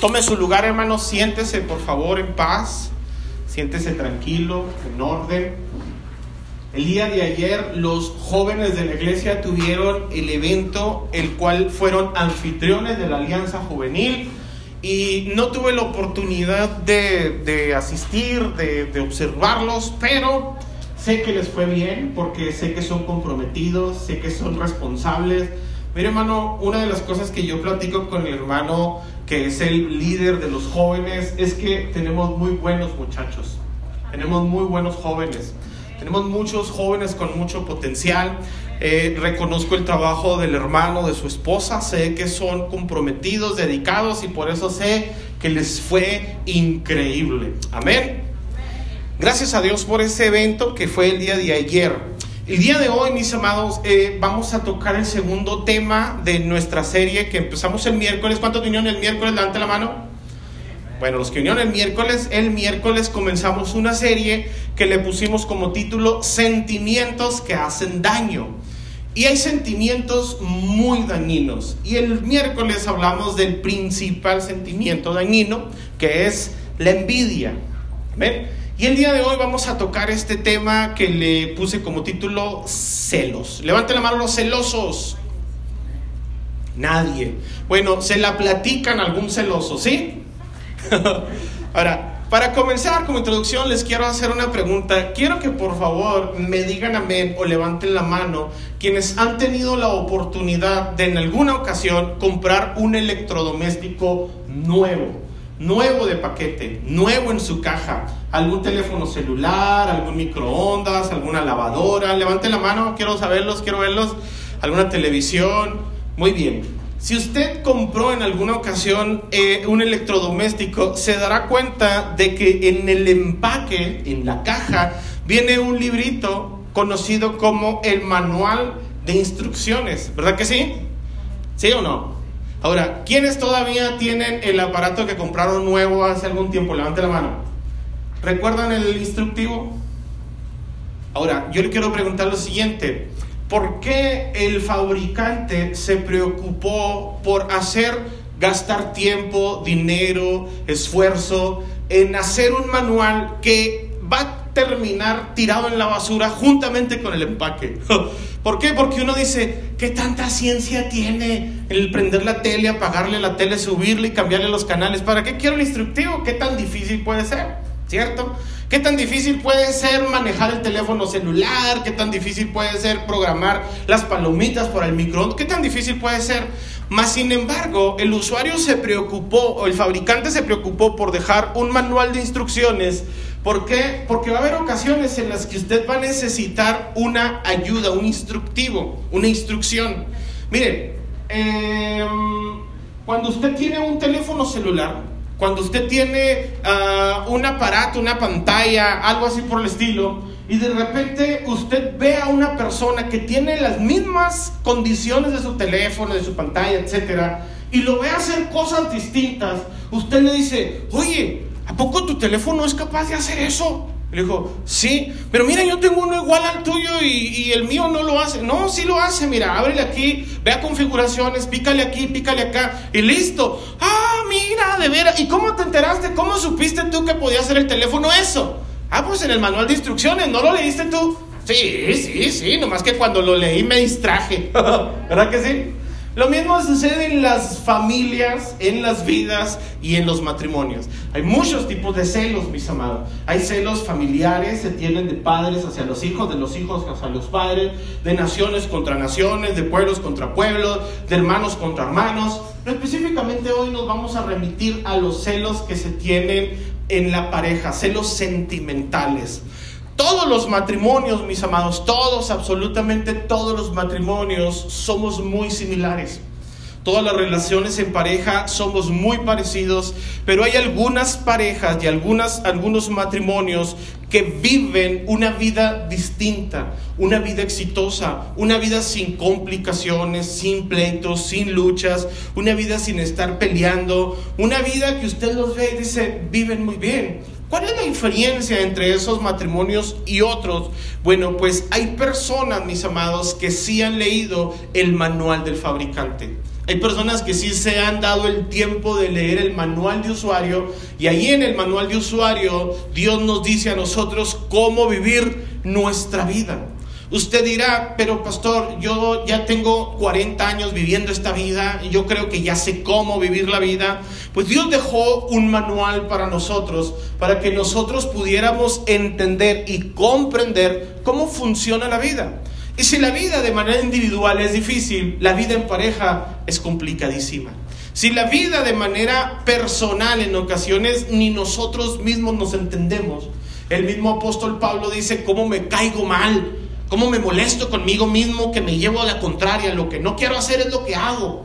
Tome su lugar, hermano. Siéntese, por favor, en paz. Siéntese tranquilo, en orden. El día de ayer los jóvenes de la iglesia tuvieron el evento, el cual fueron anfitriones de la Alianza Juvenil y no tuve la oportunidad de, asistir, de, observarlos, pero sé que les fue bien porque sé que son comprometidos, sé que son responsables. Mire hermano, una de las cosas que yo platico con mi hermano, que es el líder de los jóvenes, es que tenemos muy buenos muchachos, tenemos muy buenos jóvenes. Tenemos muchos jóvenes con mucho potencial. Eh, reconozco el trabajo del hermano, de su esposa. Sé que son comprometidos, dedicados y por eso sé que les fue increíble. Amén. Gracias a Dios por ese evento que fue el día de ayer. El día de hoy, mis amados, eh, vamos a tocar el segundo tema de nuestra serie que empezamos el miércoles. ¿Cuántos vinieron el miércoles? Levante la mano. Bueno, los que vinieron el miércoles, el miércoles comenzamos una serie que le pusimos como título Sentimientos que hacen daño. Y hay sentimientos muy dañinos. Y el miércoles hablamos del principal sentimiento dañino, que es la envidia. ¿Ven? Y el día de hoy vamos a tocar este tema que le puse como título celos. Levante la mano los celosos. Nadie. Bueno, se la platican algún celoso, ¿sí? Ahora, para comenzar como introducción les quiero hacer una pregunta. Quiero que por favor me digan amén o levanten la mano quienes han tenido la oportunidad de en alguna ocasión comprar un electrodoméstico nuevo, nuevo de paquete, nuevo en su caja, algún teléfono celular, algún microondas, alguna lavadora. Levanten la mano, quiero saberlos, quiero verlos, alguna televisión. Muy bien. Si usted compró en alguna ocasión eh, un electrodoméstico, se dará cuenta de que en el empaque, en la caja, viene un librito conocido como el manual de instrucciones, ¿verdad que sí? ¿Sí o no? Ahora, ¿quiénes todavía tienen el aparato que compraron nuevo hace algún tiempo? Levante la mano. ¿Recuerdan el instructivo? Ahora, yo le quiero preguntar lo siguiente. ¿Por qué el fabricante se preocupó por hacer gastar tiempo, dinero, esfuerzo en hacer un manual que va a terminar tirado en la basura juntamente con el empaque? ¿Por qué? Porque uno dice, ¿qué tanta ciencia tiene el prender la tele, apagarle la tele, subirle y cambiarle los canales? ¿Para qué quiero el instructivo? ¿Qué tan difícil puede ser? ¿Cierto? ¿Qué tan difícil puede ser manejar el teléfono celular? ¿Qué tan difícil puede ser programar las palomitas por el microondas? ¿Qué tan difícil puede ser? Más sin embargo, el usuario se preocupó, o el fabricante se preocupó por dejar un manual de instrucciones. ¿Por qué? Porque va a haber ocasiones en las que usted va a necesitar una ayuda, un instructivo, una instrucción. Miren, em, cuando usted tiene un teléfono celular, cuando usted tiene ah, un aparato, una pantalla, algo así por el estilo, y de repente usted ve a una persona que tiene las mismas condiciones de su teléfono, de su pantalla, etcétera, y lo ve hacer cosas distintas, usted le dice, oye, ¿a poco tu teléfono es capaz de hacer eso? Le dijo, sí, pero mira, yo tengo uno igual al tuyo y, el mío no lo hace. No, sí lo hace, mira, ábrele aquí, ve a configuraciones, pícale aquí, pícale acá y listo. Ah, mira, de veras. ¿Y cómo te enteraste? ¿Cómo supiste tú que podía hacer el teléfono eso? Ah, pues en el manual de instrucciones, ¿no lo leíste tú? Sí, sí, sí, nomás que cuando lo leí me distraje. ¿Verdad que sí? Lo mismo sucede en las familias, en las vidas y en los matrimonios. Hay muchos tipos de celos, mis amados. Hay celos familiares, se tienen de padres hacia los hijos, de los hijos hacia los padres, de naciones contra naciones, de pueblos contra pueblos, de hermanos contra hermanos. Pero específicamente hoy nos vamos a remitir a los celos que se tienen en la pareja, celos sentimentales. Todos los matrimonios, mis amados, todos, absolutamente todos los matrimonios somos muy similares. Todas las relaciones en pareja somos muy parecidos, pero hay algunas parejas y algunas, algunos matrimonios que viven una vida distinta, una vida exitosa, una vida sin complicaciones, sin pleitos, sin luchas, una vida sin estar peleando, una vida que usted los ve y dice, viven muy bien. ¿Cuál es la diferencia entre esos matrimonios y otros? Bueno, pues hay personas, mis amados, que sí han leído el manual del fabricante. Hay personas que sí se han dado el tiempo de leer el manual de usuario y ahí en el manual de usuario Dios nos dice a nosotros cómo vivir nuestra vida. Usted dirá, pero pastor, yo ya tengo 40 años viviendo esta vida y yo creo que ya sé cómo vivir la vida. Pues Dios dejó un manual para nosotros, para que nosotros pudiéramos entender y comprender cómo funciona la vida. Y si la vida de manera individual es difícil, la vida en pareja es complicadísima. Si la vida de manera personal en ocasiones ni nosotros mismos nos entendemos, el mismo apóstol Pablo dice, ¿cómo me caigo mal? ¿Cómo me molesto conmigo mismo que me llevo a la contraria? Lo que no quiero hacer es lo que hago.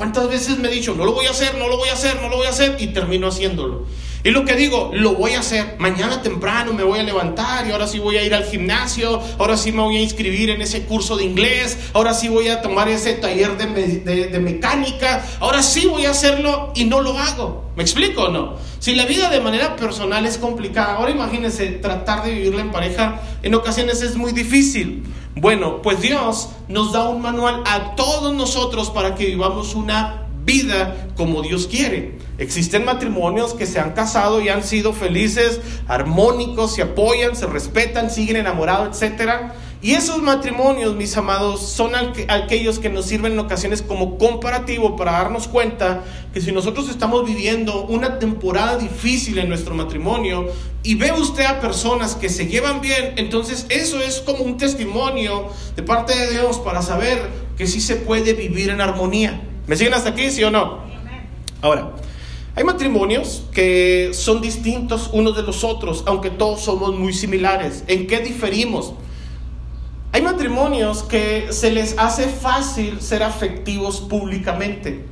¿Cuántas veces me he dicho, no lo voy a hacer, no lo voy a hacer, no lo voy a hacer? Y termino haciéndolo. Y lo que digo, lo voy a hacer. Mañana temprano me voy a levantar y ahora sí voy a ir al gimnasio, ahora sí me voy a inscribir en ese curso de inglés, ahora sí voy a tomar ese taller de, mecánica, ahora sí voy a hacerlo y no lo hago. ¿Me explico o no? Si la vida de manera personal es complicada, ahora imagínense tratar de vivirla en pareja, en ocasiones es muy difícil. Bueno, pues Dios nos da un manual a todos nosotros para que vivamos una vida como Dios quiere. Existen matrimonios que se han casado y han sido felices, armónicos, se apoyan, se respetan, siguen enamorados, etc. Y esos matrimonios, mis amados, son aquellos que nos sirven en ocasiones como comparativo para darnos cuenta que si nosotros estamos viviendo una temporada difícil en nuestro matrimonio y ve usted a personas que se llevan bien, entonces eso es como un testimonio de parte de Dios para saber que sí se puede vivir en armonía. ¿Me siguen hasta aquí, sí o no? Ahora, hay matrimonios que son distintos unos de los otros, aunque todos somos muy similares. ¿En qué diferimos? Hay matrimonios que se les hace fácil ser afectivos públicamente.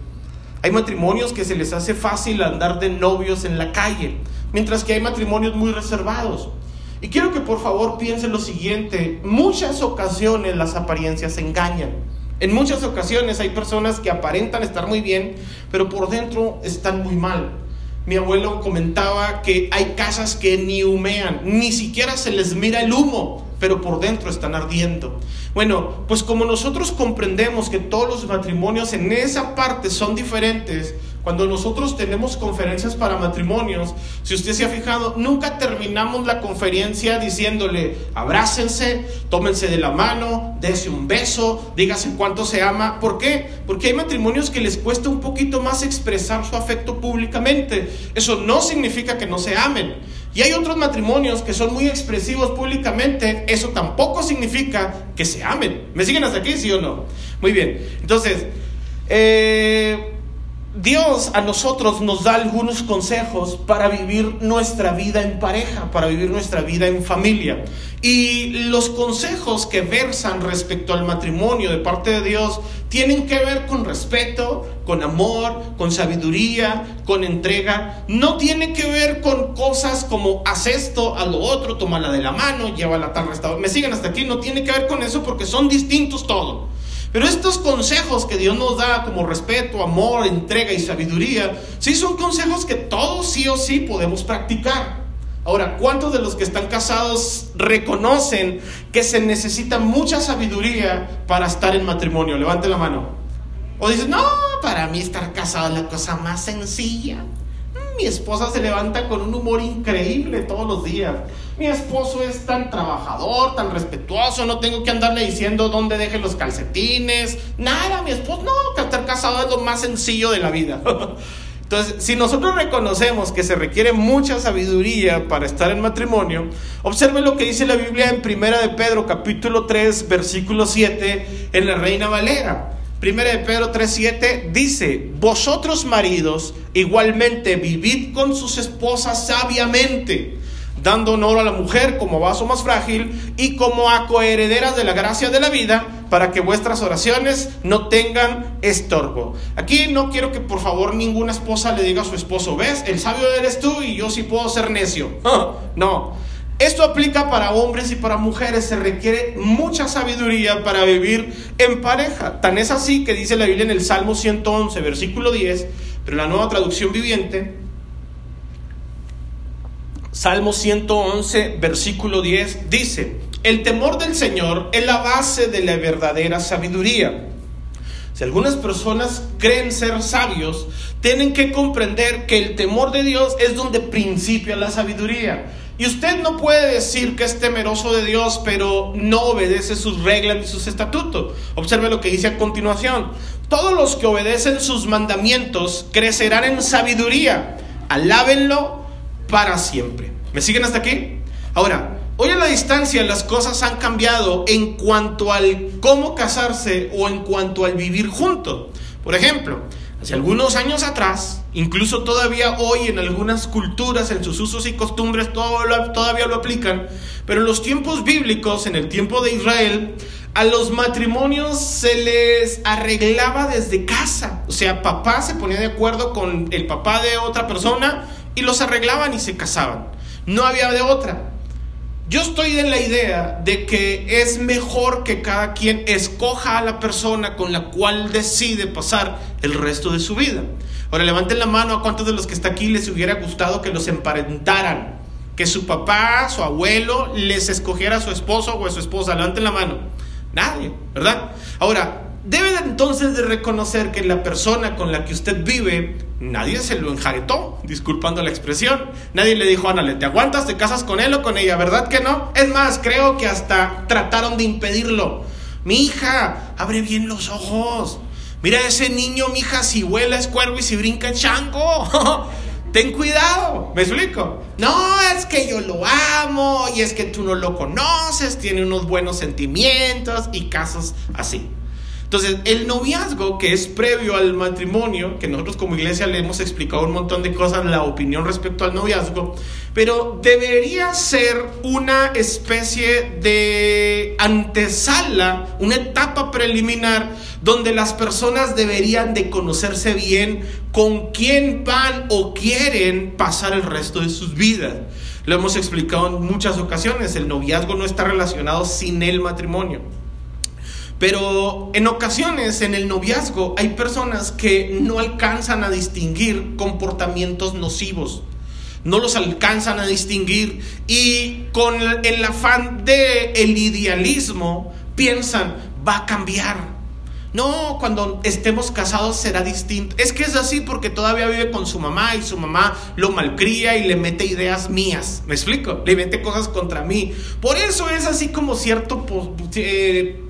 Hay matrimonios que se les hace fácil andar de novios en la calle, mientras que hay matrimonios muy reservados. Y quiero que por favor piensen lo siguiente, muchas ocasiones las apariencias engañan. En muchas ocasiones hay personas que aparentan estar muy bien, pero por dentro están muy mal. Mi abuelo comentaba que hay casas que ni humean, ni siquiera se les mira el humo, pero por dentro están ardiendo. Bueno, pues como nosotros comprendemos que todos los matrimonios en esa parte son diferentes, cuando nosotros tenemos conferencias para matrimonios, si usted se ha fijado, nunca terminamos la conferencia diciéndole, abrácense, tómense de la mano, dése un beso, dígase cuánto se ama. ¿Por qué? Porque hay matrimonios que les cuesta un poquito más expresar su afecto públicamente. Eso no significa que no se amen. Y hay otros matrimonios que son muy expresivos públicamente. Eso tampoco significa que se amen. ¿Me siguen hasta aquí, sí o no? Muy bien. Entonces, eh, Dios a nosotros nos da algunos consejos para vivir nuestra vida en pareja, para vivir nuestra vida en familia. Y los consejos que versan respecto al matrimonio de parte de Dios tienen que ver con respeto, con amor, con sabiduría, con entrega. No tiene que ver con cosas como haz esto, a lo otro, tómala de la mano, llévala a tal restaurante. Me siguen hasta aquí, no tiene que ver con eso porque son distintos todos. Pero estos consejos que Dios nos da como respeto, amor, entrega y sabiduría, sí son consejos que todos sí o sí podemos practicar. Ahora, ¿cuántos de los que están casados reconocen que se necesita mucha sabiduría para estar en matrimonio? Levante la mano. O dicen, no, para mí estar casado es la cosa más sencilla. Mi esposa se levanta con un humor increíble todos los días. Mi esposo es tan trabajador, tan respetuoso, no tengo que andarle diciendo dónde deje los calcetines. Nada, mi esposo, no, estar casado es lo más sencillo de la vida. Entonces, si nosotros reconocemos que se requiere mucha sabiduría para estar en matrimonio, observe lo que dice la Biblia en Primera de Pedro capítulo 3, versículo 7 en la Reina Valera. Primera de Pedro 3:7 dice, vosotros maridos igualmente vivid con sus esposas sabiamente, dando honor a la mujer como vaso más frágil y como a coherederas de la gracia de la vida, para que vuestras oraciones no tengan estorbo. Aquí no quiero que por favor ninguna esposa le diga a su esposo, ves, el sabio eres tú y yo sí puedo ser necio. no. Esto aplica para hombres y para mujeres. Se requiere mucha sabiduría para vivir en pareja. Tan es así que dice la Biblia en el Salmo 111, versículo 10, pero la nueva traducción viviente. Salmo 111, versículo 10 dice, el temor del Señor es la base de la verdadera sabiduría. Si algunas personas creen ser sabios, tienen que comprender que el temor de Dios es donde principia la sabiduría. Y usted no puede decir que es temeroso de Dios, pero no obedece sus reglas ni sus estatutos. Observe lo que dice a continuación. Todos los que obedecen sus mandamientos crecerán en sabiduría. Alábenlo para siempre. ¿Me siguen hasta aquí? Ahora, Hoy a la distancia las cosas han cambiado en cuanto al cómo casarse o en cuanto al vivir juntos. Por ejemplo, hace algunos años atrás, incluso todavía hoy en algunas culturas, en sus usos y costumbres, todavía lo aplican, pero en los tiempos bíblicos, en el tiempo de Israel, a los matrimonios se les arreglaba desde casa. O sea, papá se ponía de acuerdo con el papá de otra persona y los arreglaban y se casaban. No había de otra. Yo estoy en la idea de que es mejor que cada quien escoja a la persona con la cual decide pasar el resto de su vida. Ahora levanten la mano a cuántos de los que está aquí les hubiera gustado que los emparentaran, que su papá, su abuelo les escogiera a su esposo o a su esposa. Levanten la mano. Nadie, ¿verdad? Ahora, debe entonces de reconocer que la persona con la que usted vive, nadie se lo enjaretó, disculpando la expresión. Nadie le dijo, Ándale, ¿te aguantas? ¿Te casas con él o con ella? ¿Verdad que no? Es más, creo que hasta trataron de impedirlo. Mi hija, abre bien los ojos. Mira ese niño, mi hija, si huela es cuervo y si brinca es chango. Ten cuidado, ¿me explico? No, es que yo lo amo y es que tú no lo conoces, tiene unos buenos sentimientos y casos así. Entonces, el noviazgo, que es previo al matrimonio, que nosotros como iglesia le hemos explicado un montón de cosas, la opinión respecto al noviazgo, pero debería ser una especie de antesala, una etapa preliminar donde las personas deberían de conocerse bien con quién van o quieren pasar el resto de sus vidas. Lo hemos explicado en muchas ocasiones, el noviazgo no está relacionado sin el matrimonio. Pero en ocasiones en el noviazgo hay personas que no alcanzan a distinguir comportamientos nocivos. No los alcanzan a distinguir y con el afán de idealismo piensan va a cambiar. No, cuando estemos casados será distinto. Es que es así porque todavía vive con su mamá y su mamá lo malcría y le mete ideas mías. ¿Me explico? Le mete cosas contra mí. Por eso es así como cierto eh,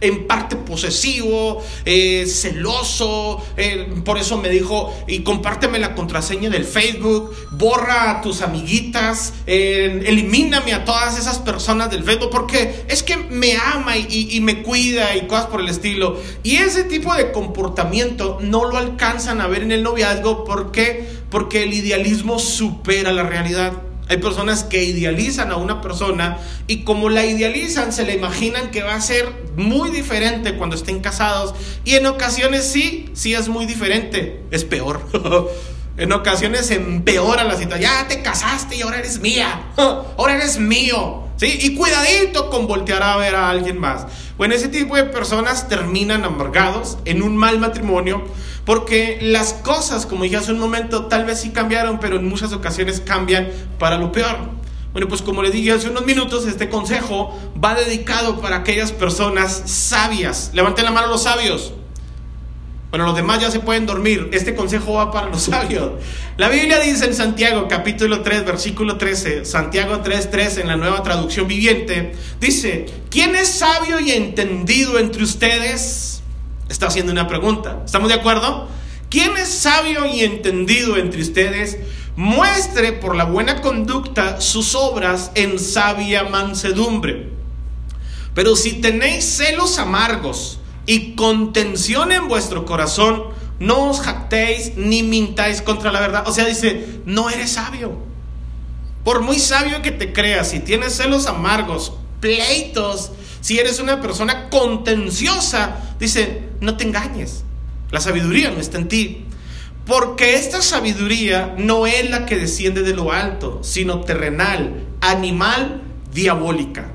en parte posesivo, eh, celoso, eh, por eso me dijo, y compárteme la contraseña del Facebook, borra a tus amiguitas, eh, elimíname a todas esas personas del Facebook, porque es que me ama y, y, me cuida y cosas por el estilo. Y ese tipo de comportamiento no lo alcanzan a ver en el noviazgo, ¿por qué? Porque el idealismo supera la realidad. Hay personas que idealizan a una persona y como la idealizan se le imaginan que va a ser muy diferente cuando estén casados y en ocasiones sí, sí es muy diferente, es peor. en ocasiones empeora la situación. Ya te casaste y ahora eres mía. ahora eres mío. ¿Sí? Y cuidadito con voltear a ver a alguien más. Bueno, ese tipo de personas terminan amargados en un mal matrimonio porque las cosas, como dije hace un momento, tal vez sí cambiaron, pero en muchas ocasiones cambian para lo peor. Bueno, pues como le dije hace unos minutos, este consejo va dedicado para aquellas personas sabias. Levanten la mano los sabios. Bueno, los demás ya se pueden dormir. Este consejo va para los sabios. La Biblia dice en Santiago capítulo 3, versículo 13, Santiago 3, 3 en la nueva traducción viviente, dice, ¿quién es sabio y entendido entre ustedes? Está haciendo una pregunta. ¿Estamos de acuerdo? ¿Quién es sabio y entendido entre ustedes? Muestre por la buena conducta sus obras en sabia mansedumbre. Pero si tenéis celos amargos, y contención en vuestro corazón, no os jactéis ni mintáis contra la verdad. O sea, dice, no eres sabio. Por muy sabio que te creas, si tienes celos amargos, pleitos, si eres una persona contenciosa, dice, no te engañes. La sabiduría no está en ti. Porque esta sabiduría no es la que desciende de lo alto, sino terrenal, animal, diabólica.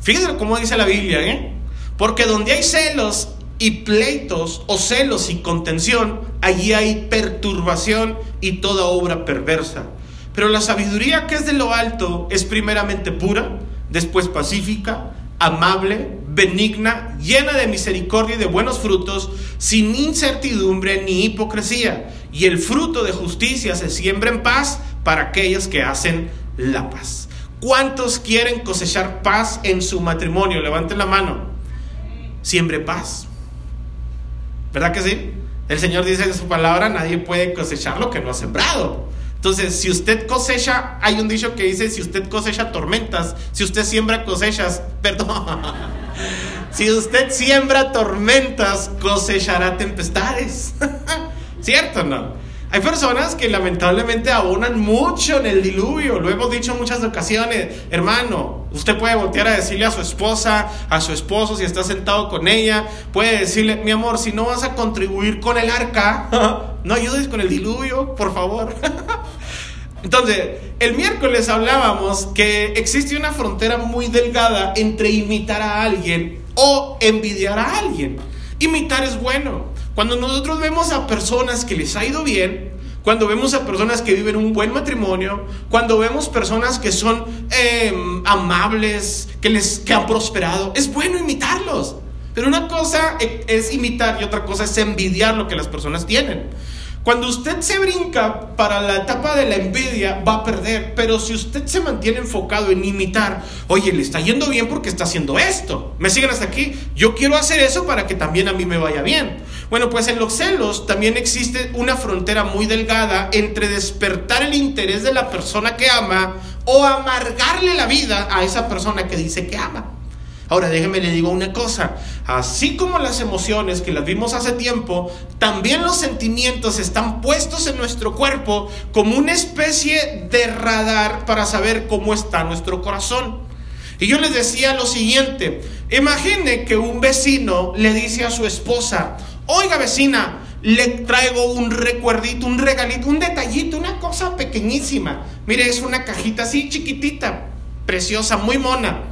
Fíjense cómo dice la Biblia, ¿eh? Porque donde hay celos y pleitos o celos y contención, allí hay perturbación y toda obra perversa. Pero la sabiduría que es de lo alto es primeramente pura, después pacífica, amable, benigna, llena de misericordia y de buenos frutos, sin incertidumbre ni hipocresía. Y el fruto de justicia se siembra en paz para aquellos que hacen la paz. ¿Cuántos quieren cosechar paz en su matrimonio? Levanten la mano. Siembre paz. ¿Verdad que sí? El Señor dice en su palabra, nadie puede cosechar lo que no ha sembrado. Entonces, si usted cosecha, hay un dicho que dice, si usted cosecha tormentas, si usted siembra cosechas, perdón, si usted siembra tormentas, cosechará tempestades. ¿Cierto no? Hay personas que lamentablemente abonan mucho en el diluvio. Lo hemos dicho en muchas ocasiones. Hermano, usted puede voltear a decirle a su esposa, a su esposo, si está sentado con ella, puede decirle, mi amor, si no vas a contribuir con el arca, no ayudes con el diluvio, por favor. Entonces, el miércoles hablábamos que existe una frontera muy delgada entre imitar a alguien o envidiar a alguien. Imitar es bueno. Cuando nosotros vemos a personas que les ha ido bien, cuando vemos a personas que viven un buen matrimonio, cuando vemos personas que son em, amables, que, les, que han prosperado, es bueno imitarlos. Pero una cosa e, es imitar y otra cosa es envidiar lo que las personas tienen. Cuando usted se brinca para la etapa de la envidia, va a perder. Pero si usted se mantiene enfocado en imitar, oye, le está yendo bien porque está haciendo esto. ¿Me siguen hasta aquí? Yo quiero hacer eso para que también a mí me vaya bien. Bueno, pues en los celos también existe una frontera muy delgada entre despertar el interés de la persona que ama o amargarle la vida a esa persona que dice que ama. Ahora déjeme le digo una cosa, así como las emociones que las vimos hace tiempo, también los sentimientos están puestos en nuestro cuerpo como una especie de radar para saber cómo está nuestro corazón. Y yo les decía lo siguiente, imagine que un vecino le dice a su esposa, oiga vecina, le traigo un recuerdito, un regalito, un detallito, una cosa pequeñísima. Mire, es una cajita así chiquitita, preciosa, muy mona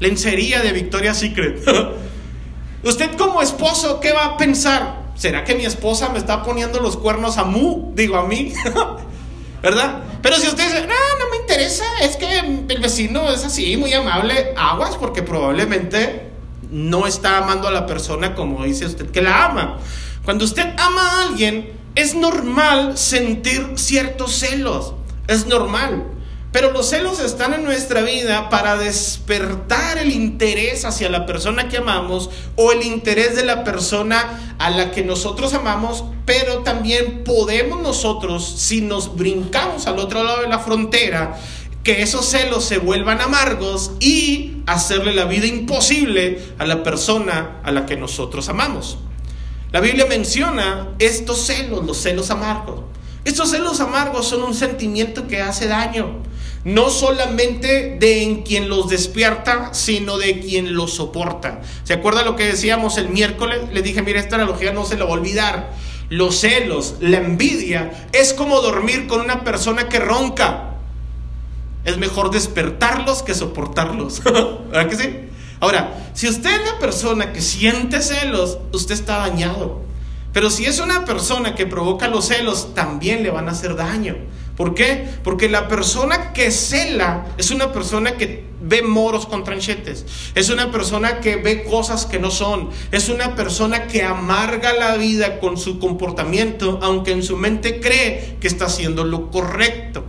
lencería de Victoria's Secret. Usted como esposo, ¿qué va a pensar? ¿Será que mi esposa me está poniendo los cuernos a mu? Digo a mí. ¿Verdad? Pero si usted dice, no, no me interesa, es que el vecino es así, muy amable, aguas, porque probablemente no está amando a la persona como dice usted que la ama. Cuando usted ama a alguien, es normal sentir ciertos celos. Es normal. Pero los celos están en nuestra vida para despertar el interés hacia la persona que amamos o el interés de la persona a la que nosotros amamos, pero también podemos nosotros, si nos brincamos al otro lado de la frontera, que esos celos se vuelvan amargos y hacerle la vida imposible a la persona a la que nosotros amamos. La Biblia menciona estos celos, los celos amargos. Estos celos amargos son un sentimiento que hace daño no solamente de en quien los despierta, sino de quien los soporta. ¿Se acuerda lo que decíamos el miércoles? Le dije, mira, esta analogía no se la va a olvidar. Los celos, la envidia, es como dormir con una persona que ronca. Es mejor despertarlos que soportarlos. ¿Verdad que sí? Ahora, si usted es una persona que siente celos, usted está dañado. Pero si es una persona que provoca los celos, también le van a hacer daño. ¿Por qué? Porque la persona que cela es una persona que ve moros con tranchetes, es una persona que ve cosas que no son, es una persona que amarga la vida con su comportamiento, aunque en su mente cree que está haciendo lo correcto.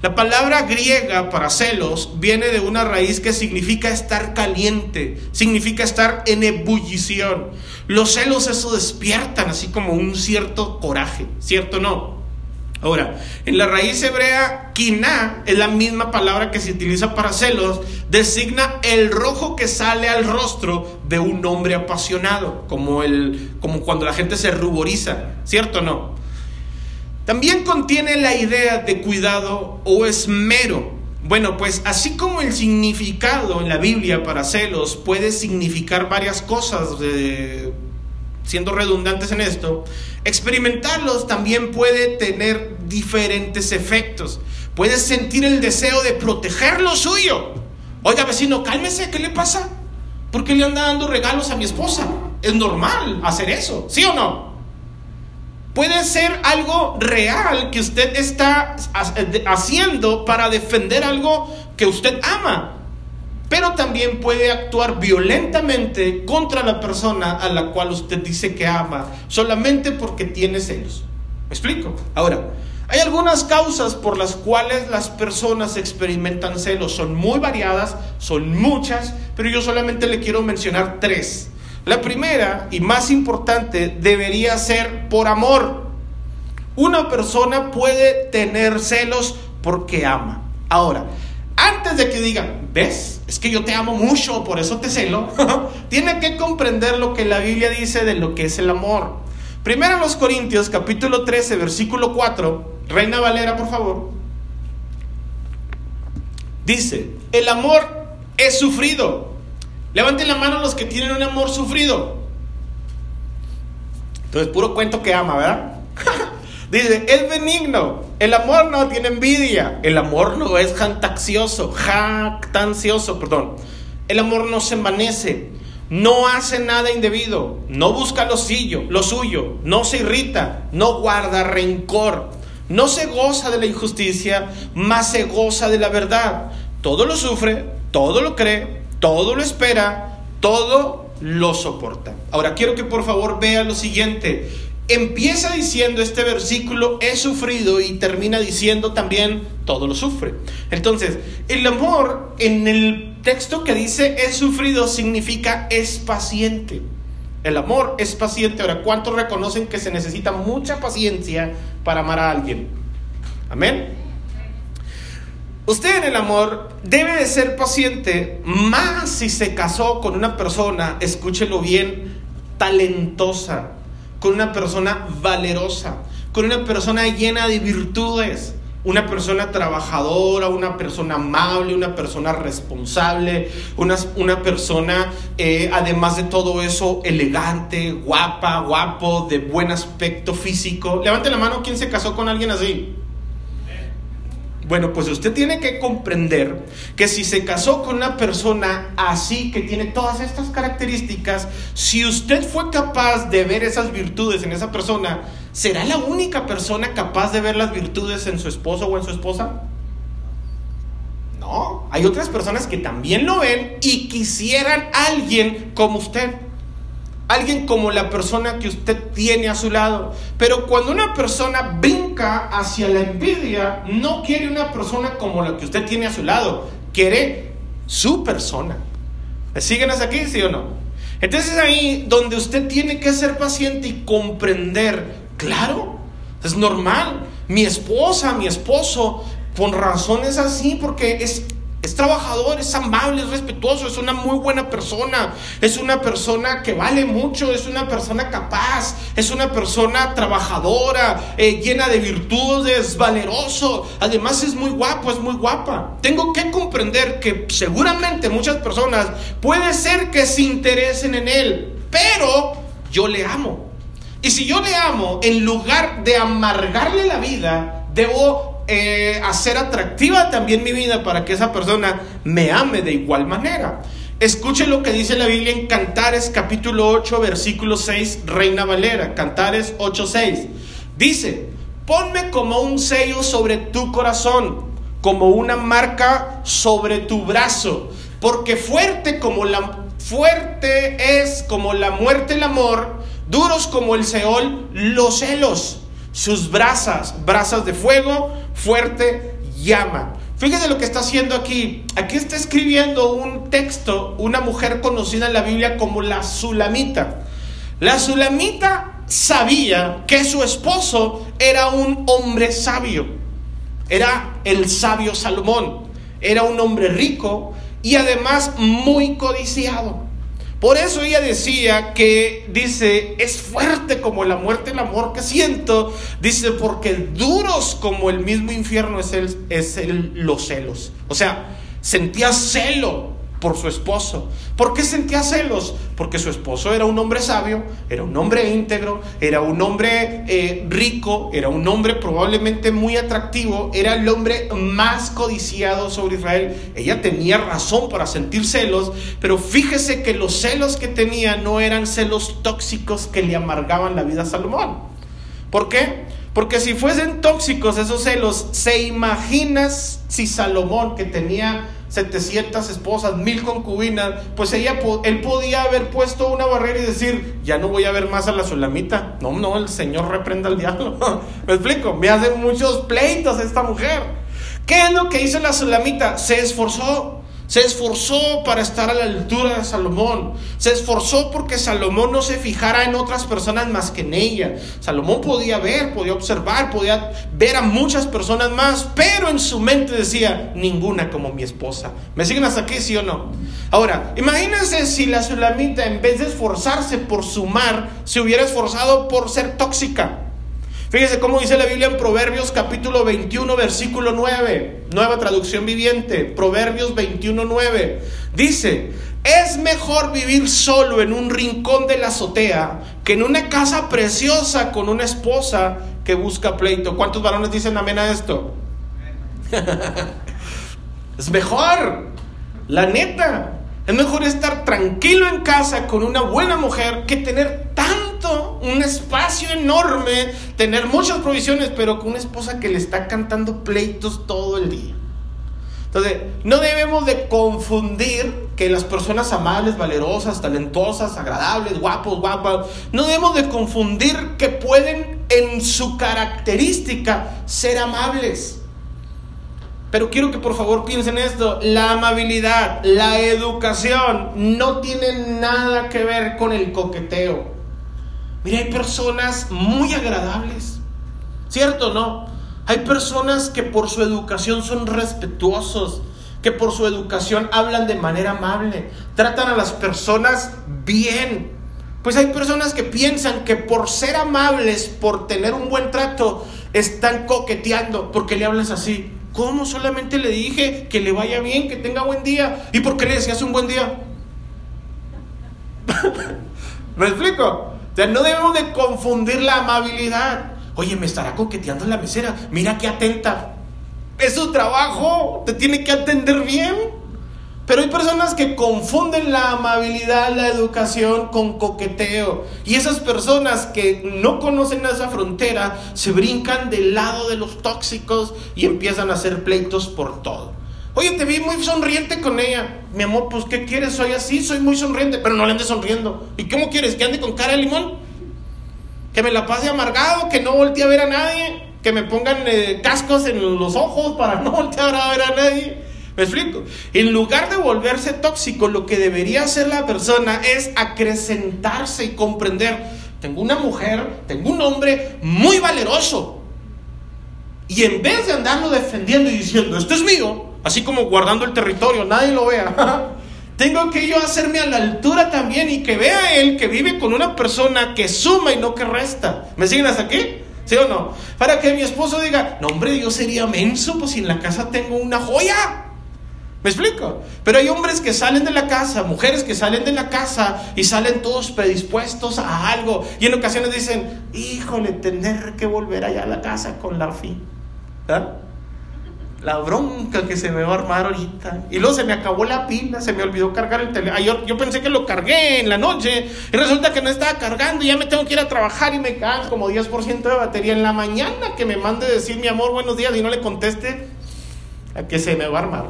La palabra griega para celos viene de una raíz que significa estar caliente, significa estar en ebullición. Los celos eso despiertan así como un cierto coraje, ¿cierto no? Ahora, en la raíz hebrea, quina es la misma palabra que se utiliza para celos, designa el rojo que sale al rostro de un hombre apasionado, como, el, como cuando la gente se ruboriza, ¿cierto no? También contiene la idea de cuidado o esmero. Bueno, pues así como el significado en la Biblia para celos puede significar varias cosas, de siendo redundantes en esto, experimentarlos también puede tener diferentes efectos. Puedes sentir el deseo de proteger lo suyo. Oiga, vecino, cálmese, ¿qué le pasa? ¿Por qué le anda dando regalos a mi esposa? Es normal hacer eso, ¿sí o no? Puede ser algo real que usted está haciendo para defender algo que usted ama. Pero también puede actuar violentamente contra la persona a la cual usted dice que ama, solamente porque tiene celos. ¿Me explico? Ahora, hay algunas causas por las cuales las personas experimentan celos. Son muy variadas, son muchas, pero yo solamente le quiero mencionar tres. La primera y más importante debería ser por amor. Una persona puede tener celos porque ama. Ahora, antes de que digan, ¿ves? Es que yo te amo mucho, por eso te celo. Tiene que comprender lo que la Biblia dice de lo que es el amor. Primero los Corintios, capítulo 13, versículo 4, Reina Valera, por favor. Dice, el amor es sufrido. Levanten la mano los que tienen un amor sufrido. Entonces, puro cuento que ama, ¿verdad? Dice, es benigno. El amor no tiene envidia. El amor no es jactancioso, jactancioso, perdón. El amor no se envanece. No hace nada indebido. No busca lo suyo, lo suyo. No se irrita. No guarda rencor. No se goza de la injusticia, más se goza de la verdad. Todo lo sufre, todo lo cree, todo lo espera, todo lo soporta. Ahora quiero que por favor vea lo siguiente empieza diciendo este versículo, he sufrido y termina diciendo también, todo lo sufre. Entonces, el amor en el texto que dice, he sufrido, significa es paciente. El amor es paciente. Ahora, ¿cuántos reconocen que se necesita mucha paciencia para amar a alguien? Amén. Usted en el amor debe de ser paciente, más si se casó con una persona, escúchelo bien, talentosa, con una persona valerosa, con una persona llena de virtudes, una persona trabajadora, una persona amable, una persona responsable, una, una persona, eh, además de todo eso, elegante, guapa, guapo, de buen aspecto físico. Levante la mano, ¿quién se casó con alguien así? Bueno, pues usted tiene que comprender que si se casó con una persona así, que tiene todas estas características, si usted fue capaz de ver esas virtudes en esa persona, ¿será la única persona capaz de ver las virtudes en su esposo o en su esposa? No, hay otras personas que también lo ven y quisieran alguien como usted alguien como la persona que usted tiene a su lado. Pero cuando una persona brinca hacia la envidia, no quiere una persona como la que usted tiene a su lado, quiere su persona. ¿Me siguen hasta aquí, sí o no? Entonces ahí donde usted tiene que ser paciente y comprender, claro, es normal. Mi esposa, mi esposo, con razones así, porque es es trabajador, es amable, es respetuoso, es una muy buena persona, es una persona que vale mucho, es una persona capaz, es una persona trabajadora, eh, llena de virtudes, valeroso, además es muy guapo, es muy guapa. Tengo que comprender que seguramente muchas personas puede ser que se interesen en él, pero yo le amo. Y si yo le amo, en lugar de amargarle la vida, debo eh, hacer atractiva también mi vida para que esa persona me ame de igual manera. Escuche lo que dice la Biblia en Cantares capítulo 8 versículo 6, Reina Valera, Cantares 8, 6. Dice, ponme como un sello sobre tu corazón, como una marca sobre tu brazo, porque fuerte como la fuerte es como la muerte el amor, duros como el Seol los celos sus brasas, brasas de fuego, fuerte llama. Fíjese lo que está haciendo aquí. Aquí está escribiendo un texto, una mujer conocida en la Biblia como la Sulamita. La Sulamita sabía que su esposo era un hombre sabio. Era el sabio Salomón. Era un hombre rico y además muy codiciado. Por eso ella decía que, dice, es fuerte como la muerte el amor que siento. Dice, porque duros como el mismo infierno es, el, es el, los celos. O sea, sentía celo por su esposo. ¿Por qué sentía celos? Porque su esposo era un hombre sabio, era un hombre íntegro, era un hombre eh, rico, era un hombre probablemente muy atractivo, era el hombre más codiciado sobre Israel. Ella tenía razón para sentir celos, pero fíjese que los celos que tenía no eran celos tóxicos que le amargaban la vida a Salomón. ¿Por qué? Porque si fuesen tóxicos esos celos, ¿se imaginas si Salomón, que tenía 700 esposas, mil concubinas, pues él podía haber puesto una barrera y decir, ya no voy a ver más a la sulamita. No, no, el Señor reprenda al diablo. ¿Me explico? Me hace muchos pleitos esta mujer. ¿Qué es lo que hizo la sulamita? Se esforzó. Se esforzó para estar a la altura de Salomón. Se esforzó porque Salomón no se fijara en otras personas más que en ella. Salomón podía ver, podía observar, podía ver a muchas personas más, pero en su mente decía, ninguna como mi esposa. ¿Me siguen hasta aquí, sí o no? Ahora, imagínense si la sulamita en vez de esforzarse por sumar, se hubiera esforzado por ser tóxica. Fíjese cómo dice la Biblia en Proverbios capítulo 21, versículo 9, nueva traducción viviente, Proverbios 21, 9. Dice, es mejor vivir solo en un rincón de la azotea que en una casa preciosa con una esposa que busca pleito. ¿Cuántos varones dicen amén a esto? es mejor, la neta. Es mejor estar tranquilo en casa con una buena mujer que tener un espacio enorme, tener muchas provisiones, pero con una esposa que le está cantando pleitos todo el día. Entonces, no debemos de confundir que las personas amables, valerosas, talentosas, agradables, guapos, guapas, no debemos de confundir que pueden en su característica ser amables. Pero quiero que por favor piensen esto, la amabilidad, la educación no tienen nada que ver con el coqueteo. Mira, hay personas muy agradables, ¿cierto o no? Hay personas que por su educación son respetuosos, que por su educación hablan de manera amable, tratan a las personas bien. Pues hay personas que piensan que por ser amables, por tener un buen trato, están coqueteando porque le hablas así. ¿Cómo solamente le dije que le vaya bien, que tenga buen día? ¿Y por qué le decías un buen día? ¿Me explico? No debemos de confundir la amabilidad. Oye, me estará coqueteando la mesera. Mira qué atenta. Es su trabajo. Te tiene que atender bien. Pero hay personas que confunden la amabilidad, la educación con coqueteo. Y esas personas que no conocen esa frontera se brincan del lado de los tóxicos y empiezan a hacer pleitos por todo. Oye, te vi muy sonriente con ella. Mi amor, pues ¿qué quieres? Soy así, soy muy sonriente, pero no le ande sonriendo. ¿Y cómo quieres? ¿Que ande con cara de limón? ¿Que me la pase amargado? ¿Que no voltee a ver a nadie? ¿Que me pongan eh, cascos en los ojos para no voltear a ver a nadie? ¿Me explico? En lugar de volverse tóxico, lo que debería hacer la persona es acrecentarse y comprender. Tengo una mujer, tengo un hombre muy valeroso. Y en vez de andarlo defendiendo y diciendo, esto es mío, así como guardando el territorio, nadie lo vea, tengo que yo hacerme a la altura también y que vea él que vive con una persona que suma y no que resta. ¿Me siguen hasta aquí? ¿Sí o no? Para que mi esposo diga, no hombre, yo sería menso, pues si en la casa tengo una joya. ¿Me explico? Pero hay hombres que salen de la casa, mujeres que salen de la casa y salen todos predispuestos a algo. Y en ocasiones dicen, híjole, tener que volver allá a la casa con la fin. La bronca que se me va a armar ahorita. Y luego se me acabó la pila, se me olvidó cargar el teléfono. Yo, yo, pensé que lo cargué en la noche y resulta que no estaba cargando y ya me tengo que ir a trabajar y me quedan como 10% de batería en la mañana que me mande decir mi amor buenos días y no le conteste a que se me va a armar.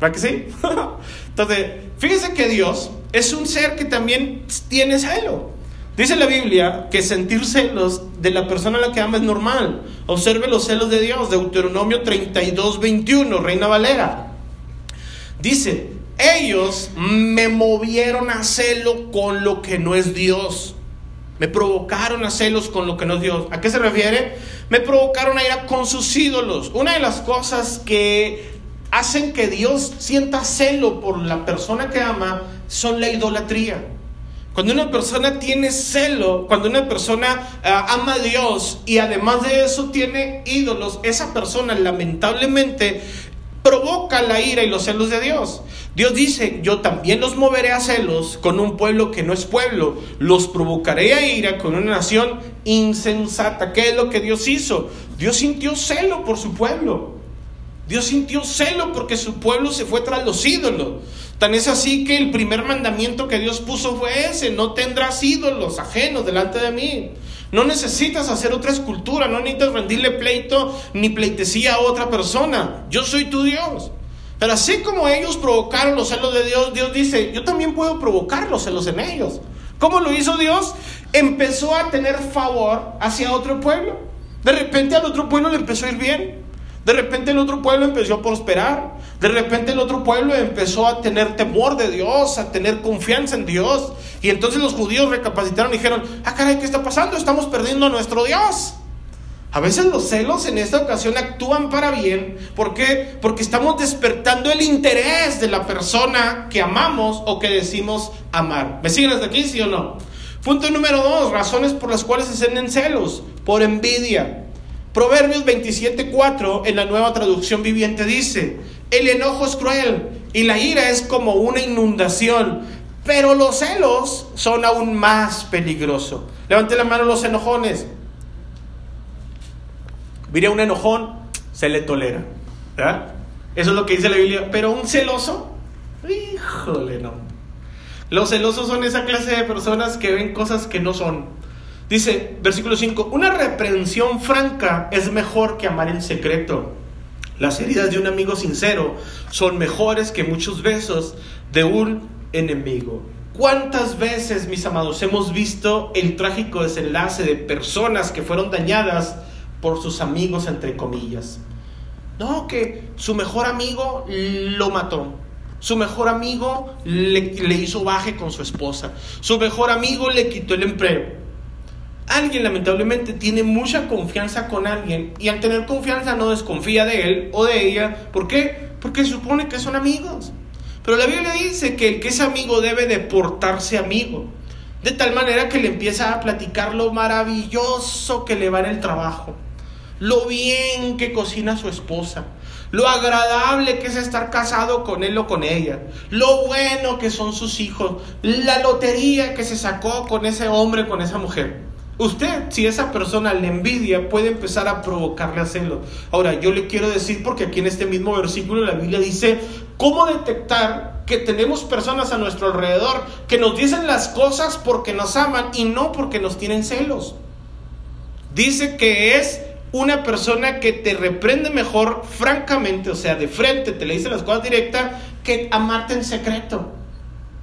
¿Para que sí? Entonces, fíjense que Dios es un ser que también tiene celo. Dice la Biblia que sentir celos de la persona a la que ama es normal. Observe los celos de Dios, Deuteronomio 32, 21, Reina Valera. Dice, ellos me movieron a celo con lo que no es Dios. Me provocaron a celos con lo que no es Dios. ¿A qué se refiere? Me provocaron a ir con sus ídolos. Una de las cosas que hacen que Dios sienta celo por la persona que ama son la idolatría. Cuando una persona tiene celo, cuando una persona eh, ama a Dios y además de eso tiene ídolos, esa persona lamentablemente provoca la ira y los celos de Dios. Dios dice, yo también los moveré a celos con un pueblo que no es pueblo, los provocaré a ira con una nación insensata. ¿Qué es lo que Dios hizo? Dios sintió celo por su pueblo. Dios sintió celo porque su pueblo se fue tras los ídolos. Tan es así que el primer mandamiento que Dios puso fue ese, no tendrás ídolos ajenos delante de mí. No necesitas hacer otra escultura, no necesitas rendirle pleito ni pleitesía a otra persona. Yo soy tu Dios. Pero así como ellos provocaron los celos de Dios, Dios dice, yo también puedo provocar los celos en ellos. ¿Cómo lo hizo Dios? Empezó a tener favor hacia otro pueblo. De repente al otro pueblo le empezó a ir bien. De repente el otro pueblo empezó a prosperar. De repente el otro pueblo empezó a tener temor de Dios, a tener confianza en Dios. Y entonces los judíos recapacitaron y dijeron, ah, caray, ¿qué está pasando? Estamos perdiendo a nuestro Dios. A veces los celos en esta ocasión actúan para bien. ¿Por qué? Porque estamos despertando el interés de la persona que amamos o que decimos amar. ¿Me siguen hasta aquí, sí o no? Punto número dos, razones por las cuales se sienten celos. Por envidia. Proverbios 27.4 en la nueva traducción viviente dice, el enojo es cruel y la ira es como una inundación, pero los celos son aún más peligrosos. Levante la mano los enojones. Mire, un enojón se le tolera. ¿verdad? Eso es lo que dice la Biblia. Pero un celoso, híjole, no. Los celosos son esa clase de personas que ven cosas que no son. Dice, versículo 5, una reprensión franca es mejor que amar en secreto. Las heridas de un amigo sincero son mejores que muchos besos de un enemigo. ¿Cuántas veces, mis amados, hemos visto el trágico desenlace de personas que fueron dañadas por sus amigos, entre comillas? No, que su mejor amigo lo mató. Su mejor amigo le, le hizo baje con su esposa. Su mejor amigo le quitó el empleo. Alguien lamentablemente tiene mucha confianza con alguien y al tener confianza no desconfía de él o de ella. ¿Por qué? Porque supone que son amigos. Pero la Biblia dice que el que es amigo debe de portarse amigo. De tal manera que le empieza a platicar lo maravilloso que le va en el trabajo. Lo bien que cocina su esposa. Lo agradable que es estar casado con él o con ella. Lo bueno que son sus hijos. La lotería que se sacó con ese hombre, con esa mujer. Usted, si esa persona le envidia, puede empezar a provocarle a celo. Ahora, yo le quiero decir, porque aquí en este mismo versículo la Biblia dice, ¿cómo detectar que tenemos personas a nuestro alrededor que nos dicen las cosas porque nos aman y no porque nos tienen celos? Dice que es una persona que te reprende mejor francamente, o sea, de frente, te le dice las cosas directas, que amarte en secreto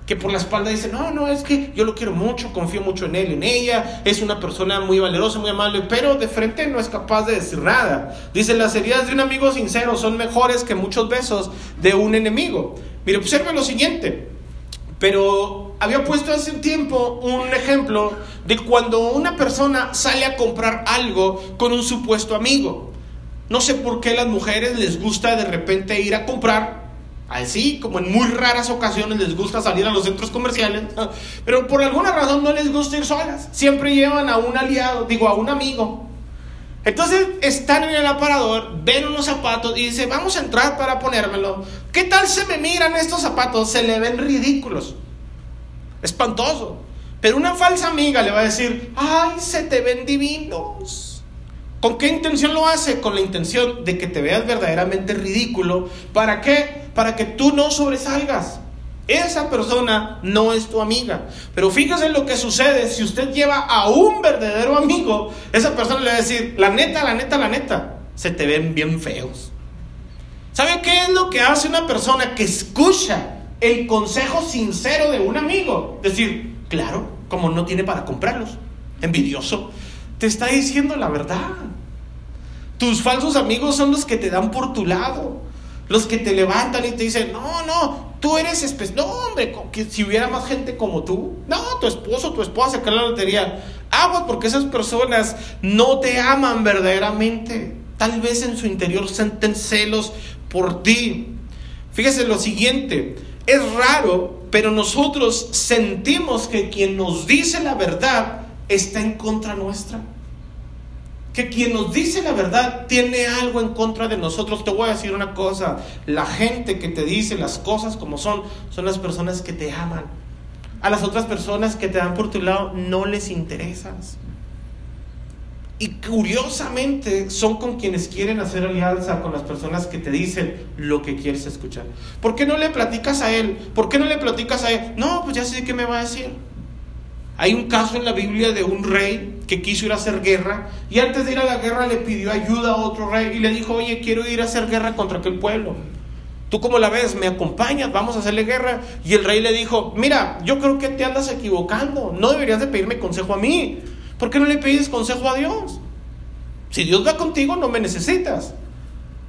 que por la espalda dice, no, no, es que yo lo quiero mucho, confío mucho en él, en ella, es una persona muy valerosa, muy amable, pero de frente no es capaz de decir nada. Dice, las heridas de un amigo sincero son mejores que muchos besos de un enemigo. Mire, observe lo siguiente, pero había puesto hace un tiempo un ejemplo de cuando una persona sale a comprar algo con un supuesto amigo. No sé por qué a las mujeres les gusta de repente ir a comprar Así como en muy raras ocasiones les gusta salir a los centros comerciales, pero por alguna razón no les gusta ir solas. Siempre llevan a un aliado, digo, a un amigo. Entonces están en el aparador, ven unos zapatos y dicen, vamos a entrar para ponérmelo. ¿Qué tal se me miran estos zapatos? Se le ven ridículos. Espantoso. Pero una falsa amiga le va a decir, ay, se te ven divinos. ¿Con qué intención lo hace? Con la intención de que te veas verdaderamente ridículo. ¿Para qué? Para que tú no sobresalgas. Esa persona no es tu amiga. Pero fíjese lo que sucede si usted lleva a un verdadero amigo. Esa persona le va a decir, la neta, la neta, la neta, se te ven bien feos. ¿Sabe qué es lo que hace una persona que escucha el consejo sincero de un amigo? Decir, claro, como no tiene para comprarlos. Envidioso te está diciendo la verdad. Tus falsos amigos son los que te dan por tu lado, los que te levantan y te dicen, no, no, tú eres especial. No, hombre, que si hubiera más gente como tú, no, tu esposo, tu esposa se la lotería. Agua, porque esas personas no te aman verdaderamente. Tal vez en su interior sienten celos por ti. Fíjese lo siguiente, es raro, pero nosotros sentimos que quien nos dice la verdad está en contra nuestra que quien nos dice la verdad tiene algo en contra de nosotros. Te voy a decir una cosa, la gente que te dice las cosas como son, son las personas que te aman. A las otras personas que te dan por tu lado no les interesas. Y curiosamente son con quienes quieren hacer alianza con las personas que te dicen lo que quieres escuchar. ¿Por qué no le platicas a él? ¿Por qué no le platicas a él? No, pues ya sé qué me va a decir. Hay un caso en la Biblia de un rey que quiso ir a hacer guerra y antes de ir a la guerra le pidió ayuda a otro rey y le dijo, oye, quiero ir a hacer guerra contra aquel pueblo. ¿Tú cómo la ves? ¿Me acompañas? Vamos a hacerle guerra. Y el rey le dijo, mira, yo creo que te andas equivocando. No deberías de pedirme consejo a mí. ¿Por qué no le pides consejo a Dios? Si Dios va contigo, no me necesitas.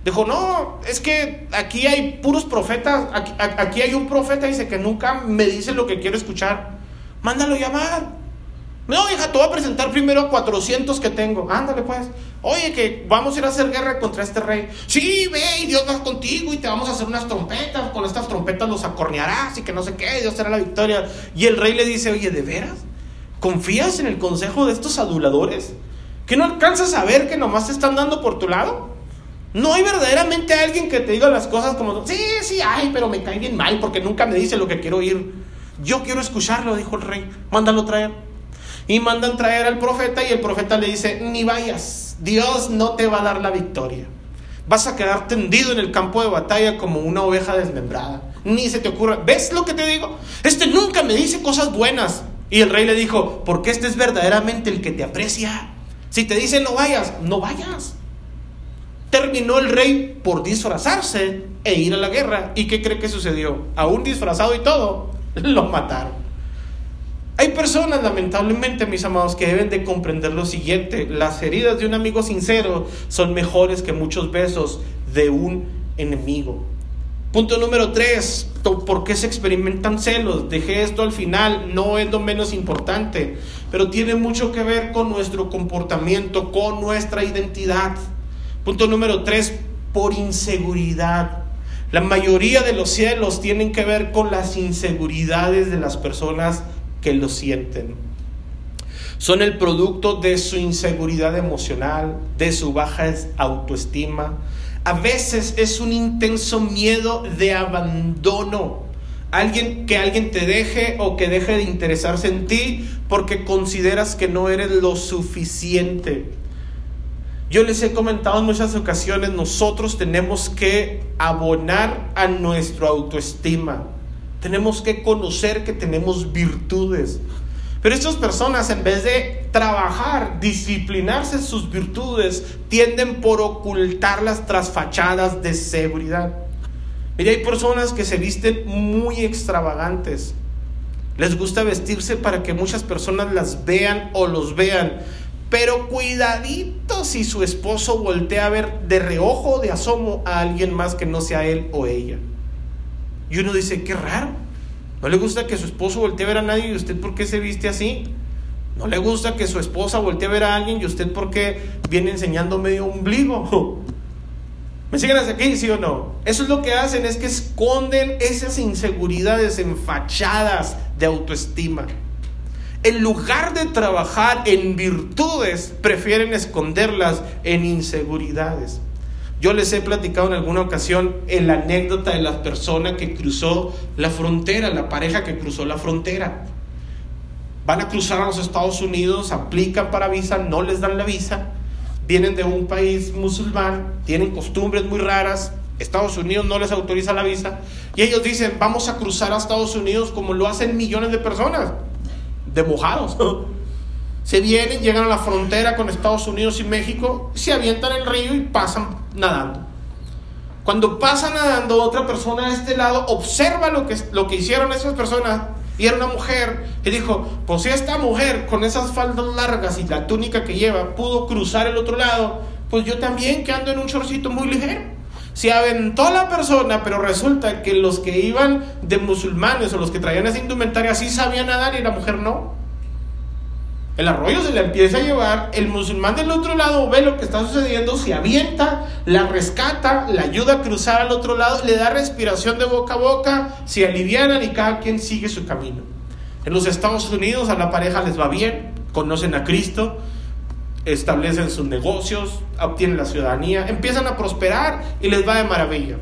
Dijo, no, es que aquí hay puros profetas. Aquí, aquí hay un profeta, dice que nunca me dice lo que quiero escuchar. Mándalo llamar. No, hija, te voy a presentar primero a 400 que tengo. Ándale, pues. Oye, que vamos a ir a hacer guerra contra este rey. Sí, ve, y Dios va contigo y te vamos a hacer unas trompetas. Con estas trompetas los acornearás y que no sé qué, Dios será la victoria. Y el rey le dice, oye, ¿de veras? ¿Confías en el consejo de estos aduladores? ¿Que no alcanzas a ver que nomás te están dando por tu lado? No hay verdaderamente alguien que te diga las cosas como, sí, sí, ay, pero me cae bien mal porque nunca me dice lo que quiero oír. Yo quiero escucharlo, dijo el rey. Mándalo traer. Y mandan traer al profeta y el profeta le dice, ni vayas, Dios no te va a dar la victoria. Vas a quedar tendido en el campo de batalla como una oveja desmembrada. Ni se te ocurra. ¿Ves lo que te digo? Este nunca me dice cosas buenas. Y el rey le dijo, porque este es verdaderamente el que te aprecia. Si te dice no vayas, no vayas. Terminó el rey por disfrazarse e ir a la guerra. ¿Y qué cree que sucedió? Aún disfrazado y todo, lo mataron. Hay personas, lamentablemente, mis amados, que deben de comprender lo siguiente. Las heridas de un amigo sincero son mejores que muchos besos de un enemigo. Punto número tres, ¿por qué se experimentan celos? Dejé esto al final, no es lo menos importante, pero tiene mucho que ver con nuestro comportamiento, con nuestra identidad. Punto número tres, por inseguridad. La mayoría de los cielos tienen que ver con las inseguridades de las personas que lo sienten. Son el producto de su inseguridad emocional, de su baja autoestima. A veces es un intenso miedo de abandono. Alguien que alguien te deje o que deje de interesarse en ti porque consideras que no eres lo suficiente. Yo les he comentado en muchas ocasiones, nosotros tenemos que abonar a nuestra autoestima. Tenemos que conocer que tenemos virtudes. Pero estas personas, en vez de trabajar, disciplinarse sus virtudes, tienden por ocultarlas tras fachadas de seguridad. Mira, hay personas que se visten muy extravagantes. Les gusta vestirse para que muchas personas las vean o los vean. Pero cuidadito si su esposo voltea a ver de reojo de asomo a alguien más que no sea él o ella. Y uno dice, qué raro. No le gusta que su esposo voltee a ver a nadie y usted por qué se viste así. No le gusta que su esposa voltee a ver a alguien y usted por qué viene enseñando medio ombligo. ¿Me siguen hasta aquí, sí o no? Eso es lo que hacen, es que esconden esas inseguridades en fachadas de autoestima. En lugar de trabajar en virtudes, prefieren esconderlas en inseguridades. Yo les he platicado en alguna ocasión en la anécdota de la persona que cruzó la frontera, la pareja que cruzó la frontera. Van a cruzar a los Estados Unidos, aplican para visa, no les dan la visa, vienen de un país musulmán, tienen costumbres muy raras, Estados Unidos no les autoriza la visa y ellos dicen, vamos a cruzar a Estados Unidos como lo hacen millones de personas, de mojados. Se vienen, llegan a la frontera con Estados Unidos y México, se avientan el río y pasan nadando. Cuando pasa nadando, otra persona de este lado observa lo que, lo que hicieron esas personas y era una mujer y dijo, pues si esta mujer con esas faldas largas y la túnica que lleva pudo cruzar el otro lado, pues yo también que ando en un chorcito muy ligero. Se aventó la persona, pero resulta que los que iban de musulmanes o los que traían esa indumentaria sí sabían nadar y la mujer no. El arroyo se le empieza a llevar, el musulmán del otro lado ve lo que está sucediendo, se avienta, la rescata, la ayuda a cruzar al otro lado, le da respiración de boca a boca, se alivianan y cada quien sigue su camino. En los Estados Unidos a la pareja les va bien, conocen a Cristo, establecen sus negocios, obtienen la ciudadanía, empiezan a prosperar y les va de maravilla.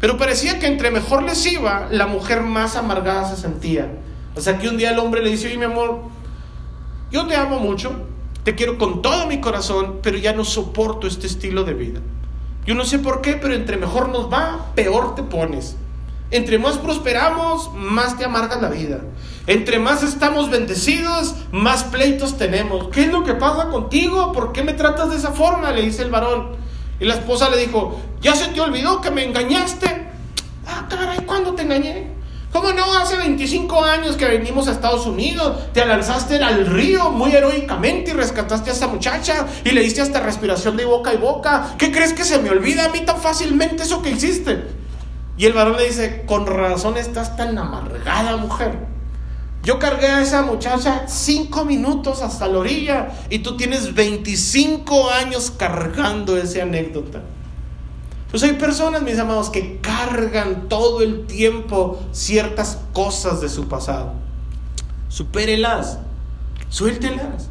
Pero parecía que entre mejor les iba, la mujer más amargada se sentía. Sea que un día el hombre le dice, oye mi amor, yo te amo mucho, te quiero con todo mi corazón, pero ya no soporto este estilo de vida. Yo no sé por qué, pero entre mejor nos va, peor te pones. Entre más prosperamos, más te amarga la vida. Entre más estamos bendecidos, más pleitos tenemos. ¿Qué es lo que pasa contigo? ¿Por qué me tratas de esa forma? Le dice el varón. Y la esposa le dijo, ¿ya se te olvidó que me engañaste? Ah, caray, ¿cuándo te engañé? ¿Cómo no? Hace 25 años que venimos a Estados Unidos, te lanzaste al río muy heroicamente y rescataste a esa muchacha y le diste hasta respiración de boca y boca. ¿Qué crees que se me olvida a mí tan fácilmente eso que hiciste? Y el varón le dice, con razón estás tan amargada, mujer. Yo cargué a esa muchacha cinco minutos hasta la orilla y tú tienes 25 años cargando esa anécdota. Pues hay personas, mis amados, que cargan todo el tiempo ciertas cosas de su pasado. Supérelas, suéltelas.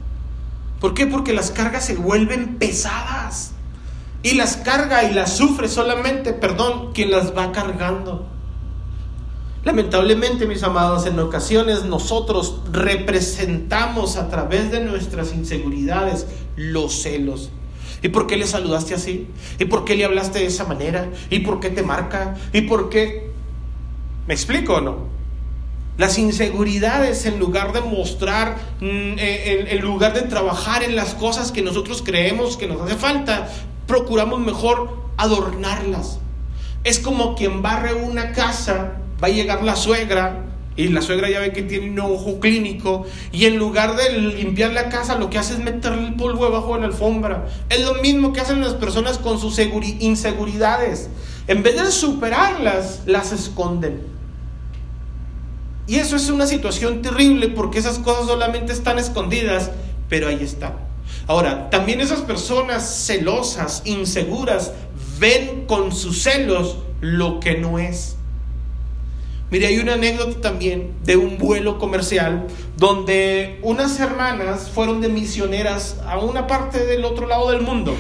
¿Por qué? Porque las cargas se vuelven pesadas. Y las carga y las sufre solamente, perdón, quien las va cargando. Lamentablemente, mis amados, en ocasiones nosotros representamos a través de nuestras inseguridades los celos. ¿Y por qué le saludaste así? ¿Y por qué le hablaste de esa manera? ¿Y por qué te marca? ¿Y por qué? ¿Me explico o no? Las inseguridades, en lugar de mostrar, mm, eh, en, lugar de trabajar en las cosas que nosotros creemos que nos hace falta, procuramos mejor adornarlas. Es como quien barre una casa, va a llegar la suegra y la suegra ya ve que tiene un ojo clínico y en lugar de limpiar la casa lo que hace es meterle el polvo debajo de la alfombra. Es lo mismo que hacen las personas con sus inseguridades. En vez de superarlas, las esconden. Y eso es una situación terrible porque esas cosas solamente están escondidas, pero ahí están. Ahora, también esas personas celosas, inseguras, ven con sus celos lo que no es. Mire, hay una anécdota también de un vuelo comercial donde unas hermanas fueron de misioneras a una parte del otro lado del mundo.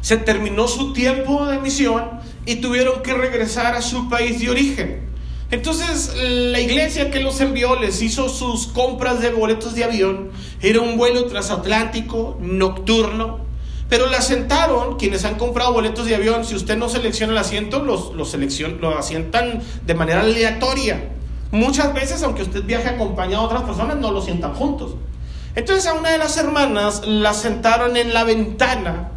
Se terminó su tiempo de misión y tuvieron que regresar a su país de origen. Entonces la iglesia que los envió les hizo sus compras de boletos de avión. Era un vuelo transatlántico nocturno pero la sentaron, quienes han comprado boletos de avión, si usted no selecciona el asiento, los, los, lo asientan de manera aleatoria. Muchas veces, aunque usted viaje acompañado de otras personas, no lo sientan juntos. Entonces a una de las hermanas la sentaron en la ventana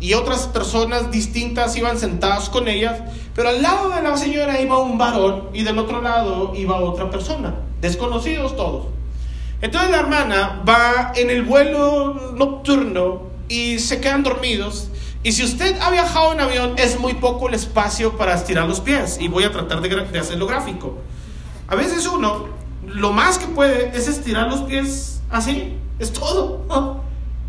y otras personas distintas iban sentadas con ellas, pero al lado de la señora iba un varón y del otro lado iba otra persona, desconocidos todos. Entonces la hermana va en el vuelo nocturno y se quedan dormidos. Y si usted ha viajado en avión, es muy poco el espacio para estirar los pies. Y voy a tratar de, hacerlo gráfico. A veces uno, lo más que puede es estirar los pies así. Es todo.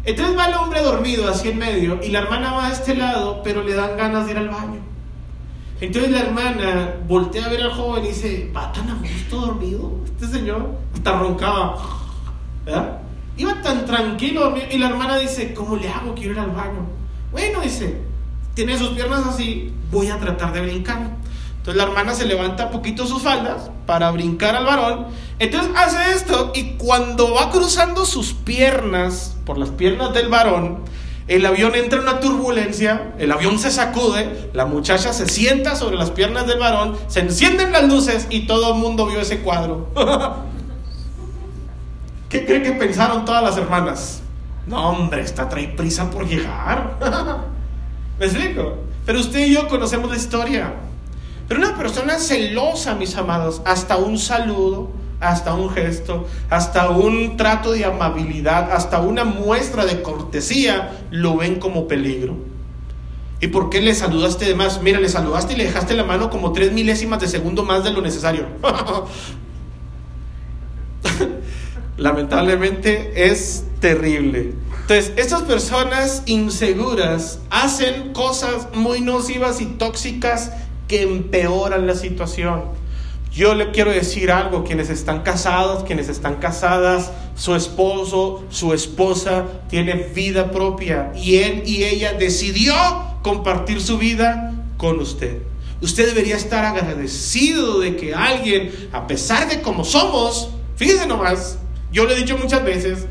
Entonces va el hombre dormido así en medio y la hermana va a este lado, pero le dan ganas de ir al baño. Entonces la hermana voltea a ver al joven y dice, ¿va tan a gusto dormido este señor? Hasta roncaba. ¿verdad? Iba tan tranquilo y la hermana dice, ¿cómo le hago? Quiero ir al baño. Bueno, dice, tiene sus piernas así, voy a tratar de brincar. Entonces la hermana se levanta poquito sus faldas para brincar al varón. Entonces hace esto y cuando va cruzando sus piernas por las piernas del varón, el avión entra en una turbulencia, el avión se sacude, la muchacha se sienta sobre las piernas del varón, se encienden las luces y todo el mundo vio ese cuadro. ¿Qué cree que pensaron todas las hermanas? No, hombre, esta trae prisa por llegar. ¿Me explico? Pero usted y yo conocemos la historia. Pero una persona celosa, mis amados, hasta un saludo, hasta un gesto, hasta un trato de amabilidad, hasta una muestra de cortesía, lo ven como peligro. ¿Y por qué le saludaste de más? Mira, le saludaste y le dejaste la mano como tres milésimas de segundo más de lo necesario. lamentablemente es terrible. Entonces, estas personas inseguras hacen cosas muy nocivas y tóxicas que empeoran la situación. Yo le quiero decir algo, quienes están casados, quienes están casadas, su esposo, su esposa tiene vida propia y él y ella decidió compartir su vida con usted. Usted debería estar agradecido de que alguien, a pesar de cómo somos, fíjese nomás, yo lo he dicho muchas veces,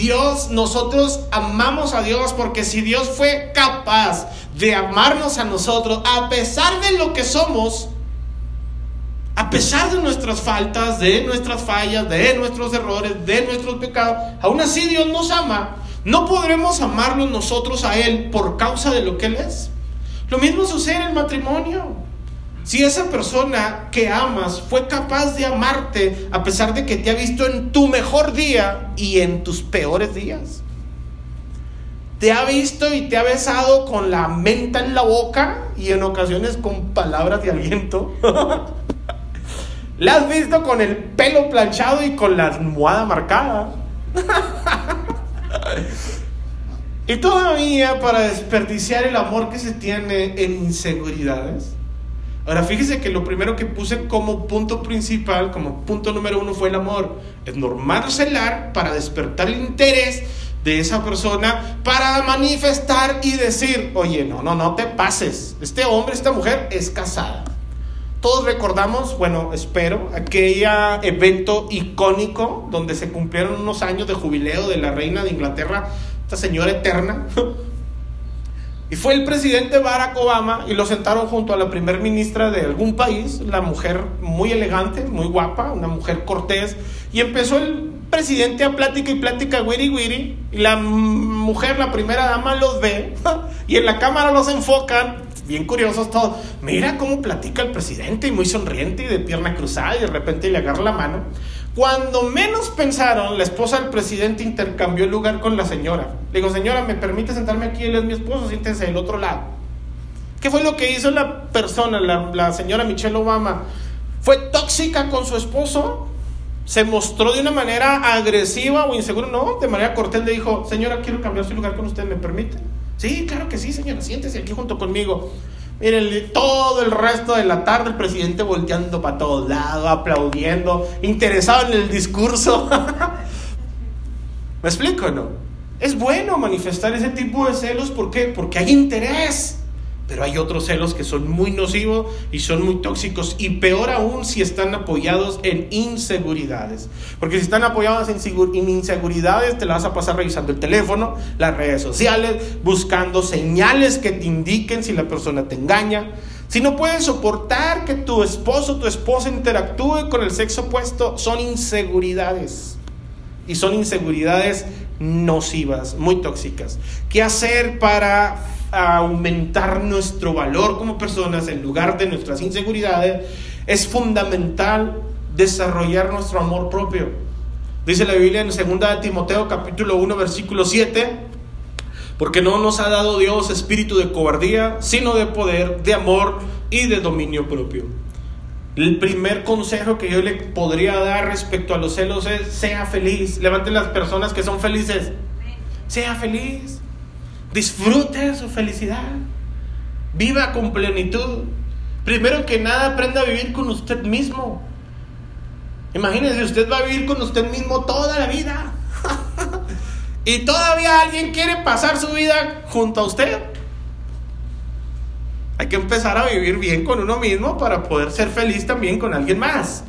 Dios, nosotros amamos a Dios porque si Dios fue capaz de amarnos a nosotros, a pesar de lo que somos, a pesar de nuestras faltas, de nuestras fallas, de nuestros errores, de nuestros pecados, aún así Dios nos ama, no podremos amarnos nosotros a Él por causa de lo que Él es. Lo mismo sucede en el matrimonio. Si esa persona que amas fue capaz de amarte a pesar de que te ha visto en tu mejor día y en tus peores días. Te ha visto y te ha besado con la menta en la boca y en ocasiones con palabras de aliento. La has visto con el pelo planchado y con la almohada marcada. y todavía para desperdiciar el amor que se tiene en inseguridades. Ahora fíjese que lo primero que puse como punto principal, como punto número uno fue el amor. Es normal celar para despertar el interés de esa persona para manifestar y decir, oye, no, no, no te pases. Este hombre, esta mujer es casada. Todos recordamos, bueno, espero, aquel evento icónico donde se cumplieron unos años de jubileo de la reina de Inglaterra, esta señora eterna. Y fue el presidente Barack Obama y lo sentaron junto a la primer ministra de algún país, la mujer muy elegante, muy guapa, una mujer cortés, y empezó el presidente a plática y plática, wiri wiri, y la mujer, la primera dama, los ve, y en la cámara los enfocan, bien curiosos todos. Mira cómo platica el presidente, y muy sonriente, y de pierna cruzada, y de repente le agarra la mano. Cuando menos pensaron, la esposa del presidente intercambió el lugar con la señora. Le digo, señora, ¿me permite sentarme aquí? Él es mi esposo, siéntese del otro lado. ¿Qué fue lo que hizo la persona, la, la señora Michelle Obama? Fue tóxica con su esposo, se mostró de una manera agresiva o insegura, no, de manera cortés le dijo, señora, quiero cambiar su lugar con usted, ¿me permite? Sí, claro que sí, señora, siéntese aquí junto conmigo. Miren, todo el resto de la tarde el presidente volteando para todos lados, aplaudiendo, interesado en el discurso. ¿Me explico no? Es bueno manifestar ese tipo de celos, ¿por qué? Porque hay interés. Pero hay otros celos que son muy nocivos y son muy tóxicos. Y peor aún si están apoyados en inseguridades. Porque si están apoyados en inseguridades, te la vas a pasar revisando el teléfono, las redes sociales, buscando señales que te indiquen si la persona te engaña. Si no puedes soportar que tu esposo o tu esposa interactúe con el sexo opuesto, son inseguridades. Y son inseguridades nocivas, muy tóxicas. ¿Qué hacer para aumentar nuestro valor como personas en lugar de nuestras inseguridades, es fundamental desarrollar nuestro amor propio. Dice la Biblia en 2 Timoteo capítulo 1 versículo 7, porque no nos ha dado Dios espíritu de cobardía, sino de poder, de amor y de dominio propio. El primer consejo que yo le podría dar respecto a los celos es, sea feliz. Levanten las personas que son felices. Sea feliz. Disfrute su felicidad. Viva con plenitud. Primero que nada, aprenda a vivir con usted mismo. Imagínese, usted va a vivir con usted mismo toda la vida. y todavía alguien quiere pasar su vida junto a usted. Hay que empezar a vivir bien con uno mismo para poder ser feliz también con alguien más.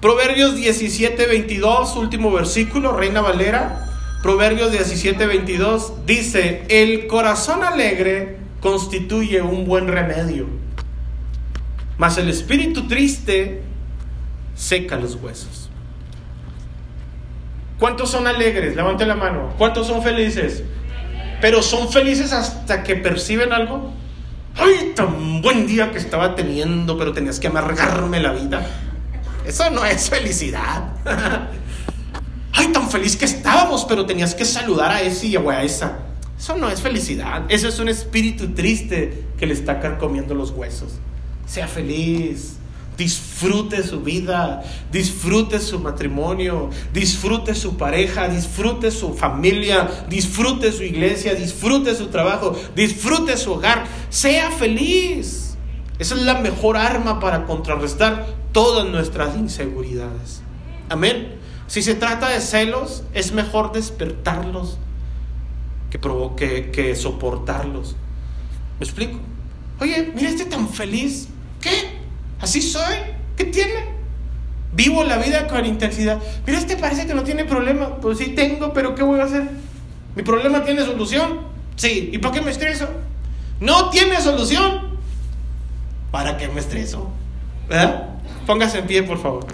Proverbios 17, 22, último versículo, Reina Valera. Proverbios 17, 22 dice, el corazón alegre constituye un buen remedio, mas el espíritu triste seca los huesos. ¿Cuántos son alegres? Levante la mano. ¿Cuántos son felices? Pero son felices hasta que perciben algo. ¡Ay, tan buen día que estaba teniendo, pero tenías que amargarme la vida! Eso no es felicidad. ay, tan feliz que estábamos, pero tenías que saludar a ese y a esa. Eso no es felicidad, eso es un espíritu triste que le está carcomiendo los huesos. Sea feliz, disfrute su vida, disfrute su matrimonio, disfrute su pareja, disfrute su familia, disfrute su iglesia, disfrute su trabajo, disfrute su hogar. Sea feliz. Esa es la mejor arma para contrarrestar todas nuestras inseguridades. Amén. Si se trata de celos, es mejor despertarlos que, que soportarlos. ¿Me explico? Oye, mira este tan feliz. ¿Qué? ¿Así soy? ¿Qué tiene? Vivo la vida con intensidad. Mira, este parece que no tiene problema. Pues sí tengo, pero ¿qué voy a hacer? ¿Mi problema tiene solución? Sí. ¿Y para qué me estreso? No tiene solución. ¿Para qué me estreso? ¿Verdad? Póngase en pie, por favor.